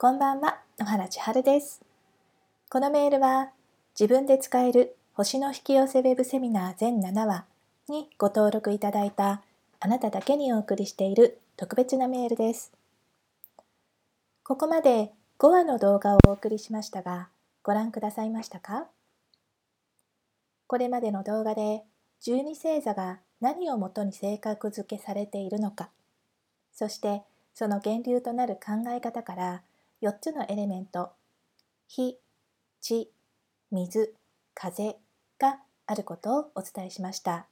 こんばんは、野原千春です。このメールは自分で使える星の引き寄せウェブセミナー全7話にご登録いただいたあなただけにお送りしている特別なメールです。ここまで5話の動画をお送りしましたが、ご覧くださいましたか？これまでの動画で十二星座が何をもとに性格付けされているのか、そしてその源流となる考え方から4つのエレメント火、地、水、風があることをお伝えしました。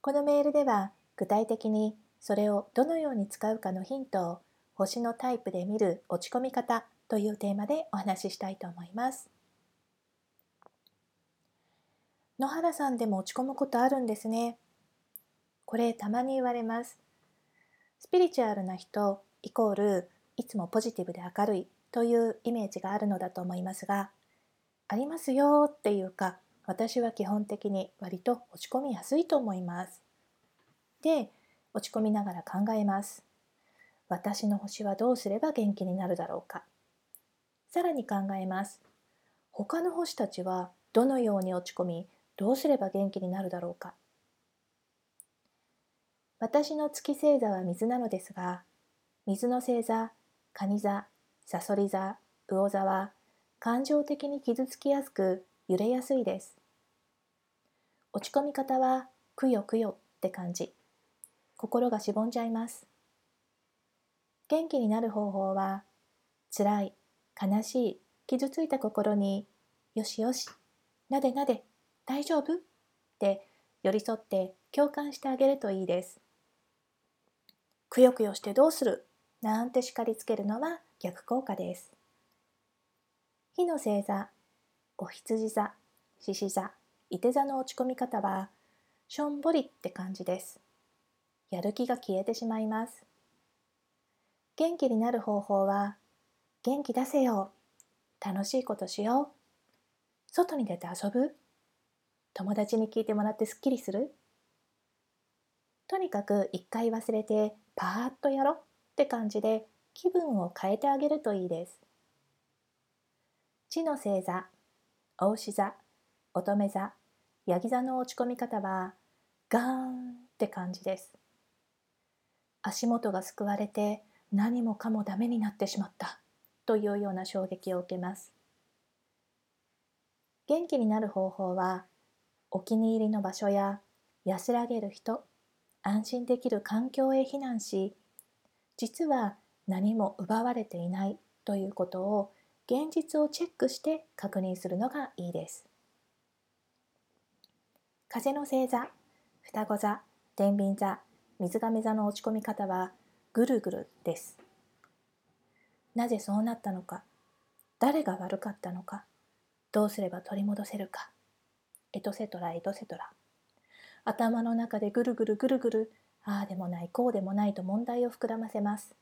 このメールでは具体的にそれをどのように使うかのヒントを星のタイプで見る落ち込み方というテーマでお話ししたいと思います。野原さんでも落ち込むことあるんですね。これたまに言われます。スピリチュアルな人イコールいつもポジティブで明るいというイメージがあるのだと思いますがありますよっていうか私は基本的に割と落ち込みやすいと思います。で落ち込みながら考えます。私の星はどうすれば元気になるだろうか。さらに考えます。他の星たちはどのように落ち込みどうすれば元気になるだろうか。私の月星座は水なのですが、水の星座、蟹座、さそり座、魚座は感情的に傷つきやすく揺れやすいです。落ち込み方はくよくよって感じ。心がしぼんじゃいます。元気になる方法は、辛い、悲しい、傷ついた心に、よしよし、なでなで、大丈夫？って寄り添って共感してあげるといいです。くよくよしてどうする？なんて叱りつけるのは逆効果です。火の星座、お羊座、獅子座、伊手座の落ち込み方は、しょんぼりって感じです。やる気が消えてしまいます。元気になる方法は、元気出せよ。楽しいことしよう。外に出て遊ぶ友達に聞いてもらってすっきりするとにかく一回忘れてパーッとやろうって感じで気分を変えてあげるといいです。地の星座、お牛座、乙女座、ヤギ座の落ち込み方はガーンって感じです。足元がすくわれて何もかもダメになってしまったというような衝撃を受けます。元気になる方法はお気に入りの場所や安らげる人安心できる環境へ避難し実は何も奪われていないということを現実をチェックして確認するのがいいです。風の星座、双子座、天秤座、水亀座の落ち込み方はぐるぐるです。なぜそうなったのか、誰が悪かったのか、どうすれば取り戻せるか、エトセトラエトセトラ。頭の中でぐるぐるぐるぐるああでもないこうでもないと問題を膨らませます。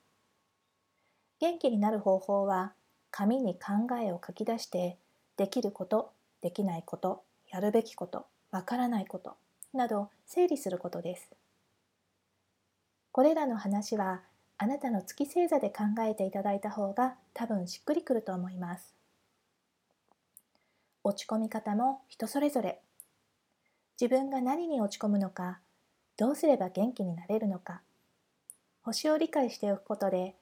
元気になる方法は紙に考えを書き出してできることできないことやるべきことわからないことなど整理することです。これらの話はあなたの月星座で考えていただいた方が多分しっくりくると思います。落ち込み方も人それぞれ。自分が何に落ち込むのかどうすれば元気になれるのか。星を理解しておくことで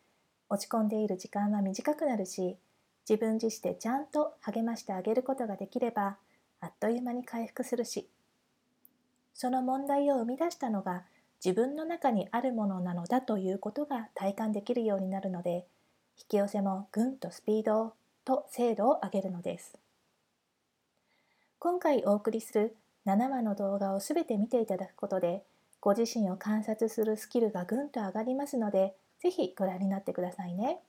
落ち込んでいる時間は短くなるし自分自身でちゃんと励ましてあげることができればあっという間に回復するし。その問題を生み出したのが自分の中にあるものなのだということが体感できるようになるので引き寄せもぐんとスピードと精度を上げるのです。今回お送りする7話の動画をすべて見ていただくことでご自身を観察するスキルがぐんと上がりますのでぜひご覧になってくださいね。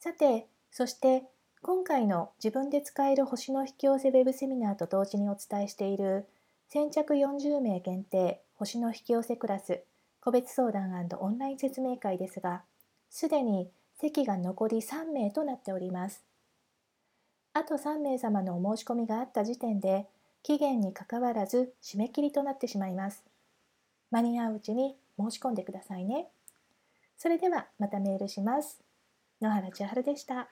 さてそして今回の自分で使える星の引き寄せウェブセミナーと同時にお伝えしている先着40名限定星の引き寄せクラス個別相談オンライン説明会ですがすでに席が残り3名となっております。あと3名様のお申し込みがあった時点で期限にかかわらず締め切りとなってしまいます。間に合ううちに申し込んでくださいね。それではまたメールします。野原千春でした。